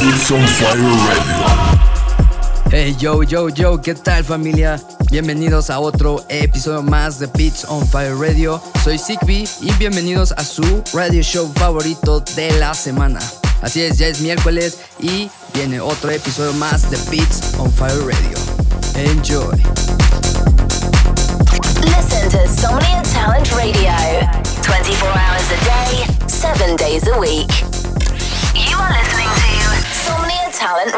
It's on Fire Radio. Hey yo yo yo, ¿qué tal familia? Bienvenidos a otro episodio más de Beats on Fire Radio. Soy Sigby y bienvenidos a su radio show favorito de la semana. Así es, ya es miércoles y viene otro episodio más de Beats on Fire Radio. Enjoy. Listen to Talent Radio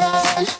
Radio.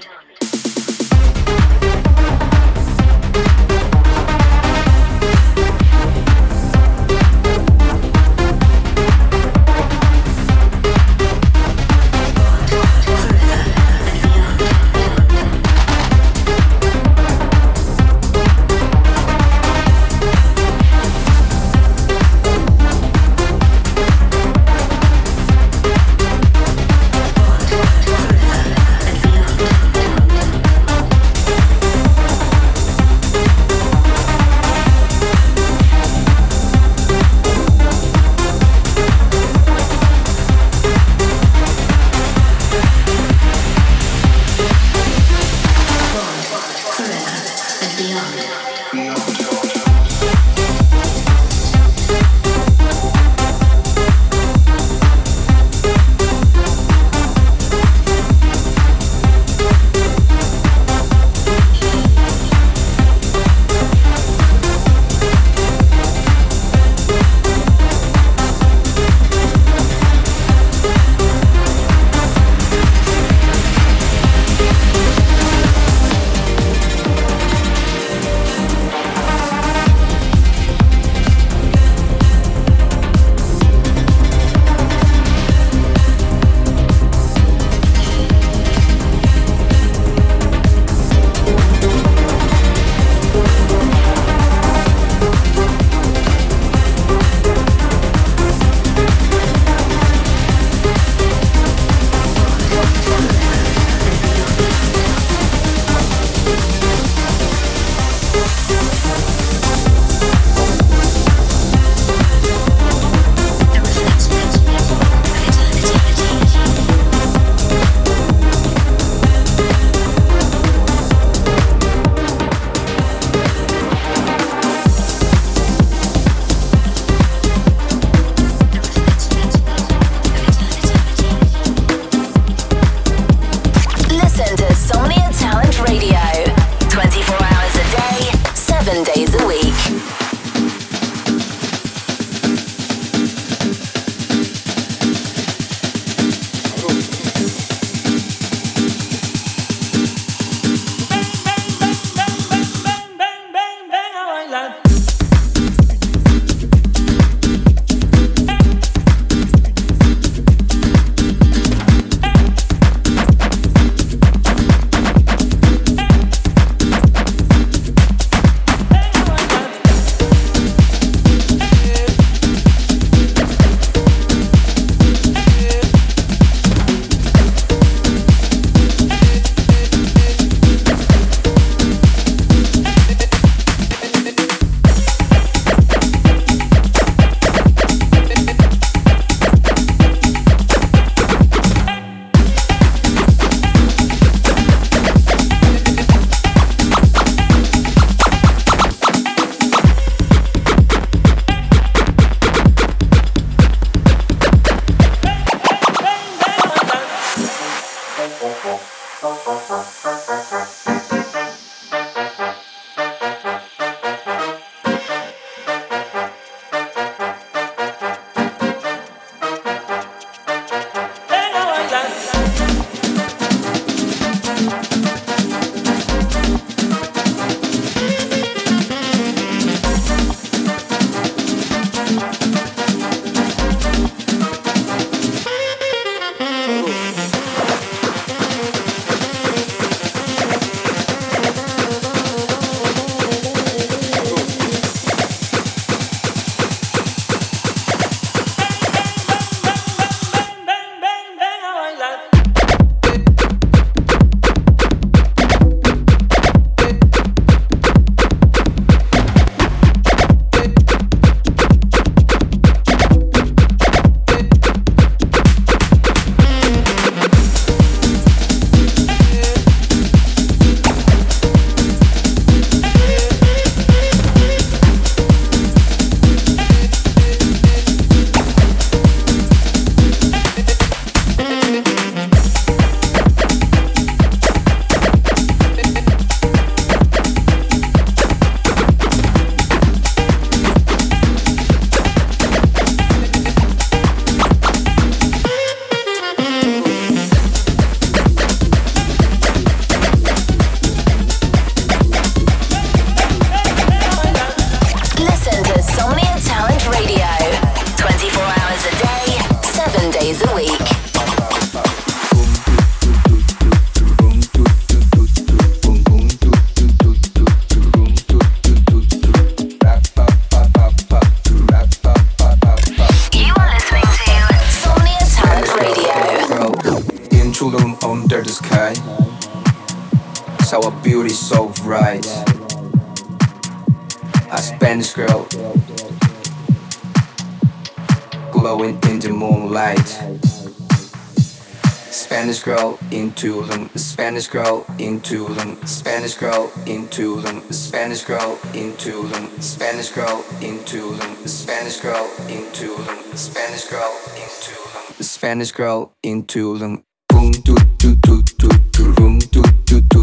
into them, Spanish girl into them, Spanish girl into them, Spanish girl into them, Spanish girl into them, Spanish girl into them, Spanish girl into them. Boom do do do do do boom do do do.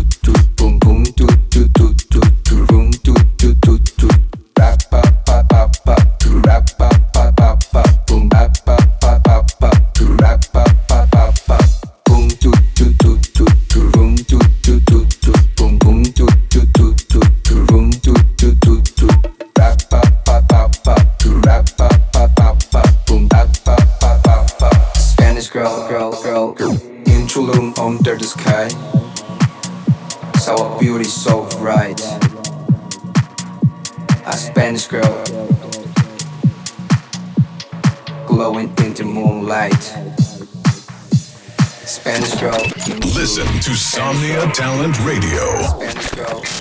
Insomnia Talent Radio.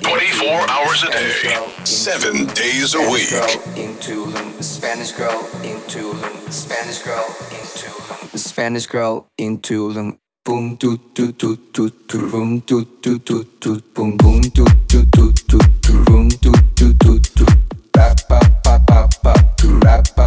24 hours a day, 7 days a week. Spanish girl Into them. Spanish girl Into them. Spanish girl into them. Boom do do do do do Boom. do do do do boom boom do do do do do Boom. do do do do rap pa pa pa pa do rap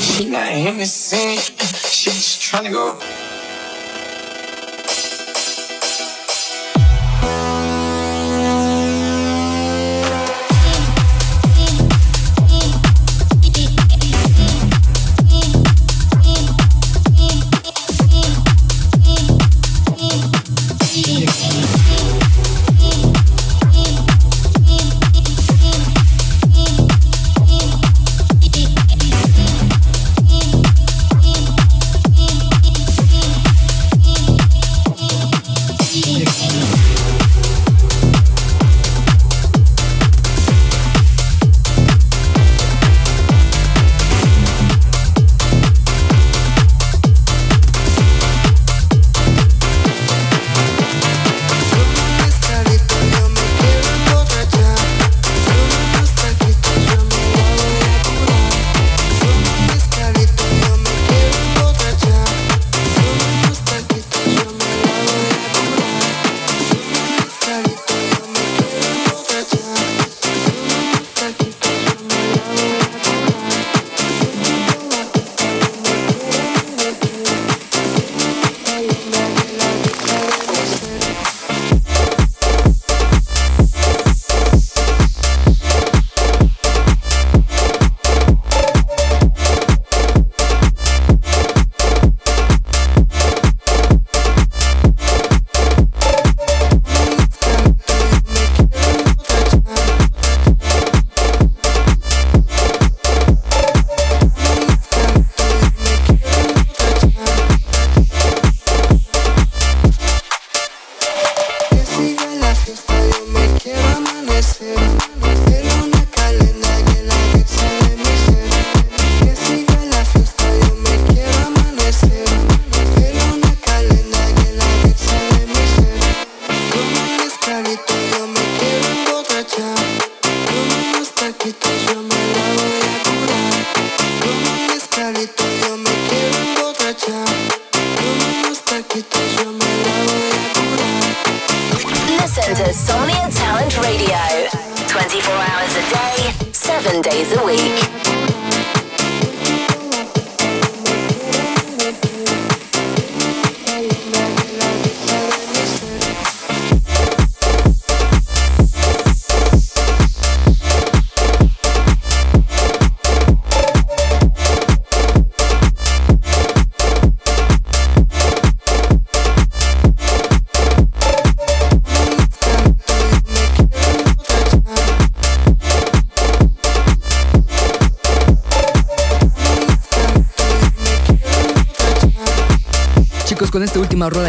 She not innocent. she just trying to go.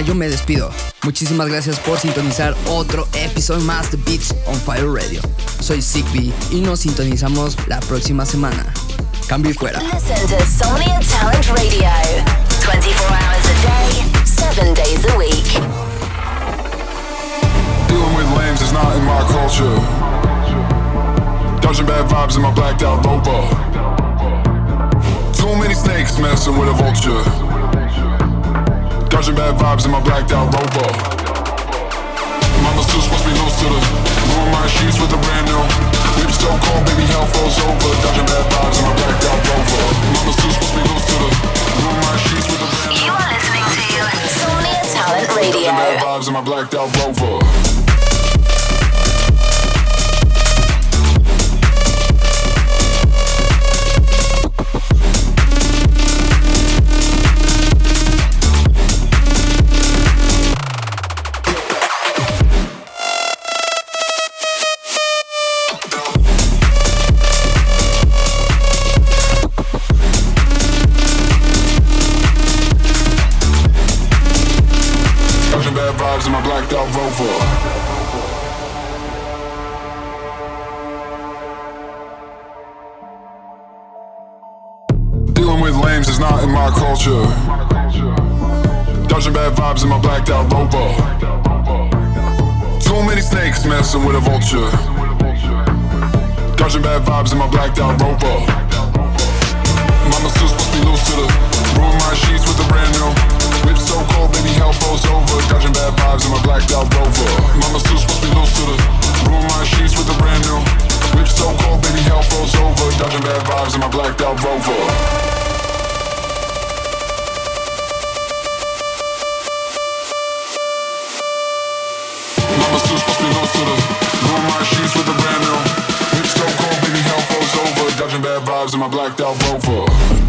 yo me despido. Muchísimas gracias por sintonizar otro episodio más de Beats on Fire Radio. Soy Zigbee y nos sintonizamos la próxima semana. Cambio y fuera. Dealing with is not in my culture. Too many snakes messing with a vulture. Bad vibes in my blacked out rover. Mama still supposed to be loose to the Ruin my sheets with a brand new Whip so cold, baby, hell over Dodging bad vibes in my blacked out rover Mama still supposed to be loose to the Ruin my sheets with a brand new You are listening to Somnia Talent Radio. Dodging bad vibes in my blacked out rover culture. Dodging bad vibes in my blacked out rover. Too many snakes messing with a vulture. Dodging bad vibes in my blacked out rover. Mama still supposed to be loose to the ruin my sheets with a brand new. Whip so cold, baby, hell froze over. Dodging bad vibes in my blacked out rover. Mama still supposed to be loose to the ruin my sheets with a brand new. Whip so cold, baby, hell froze over. Dodging bad vibes in my blacked out rover. Bad vibes in my blacked out Rover.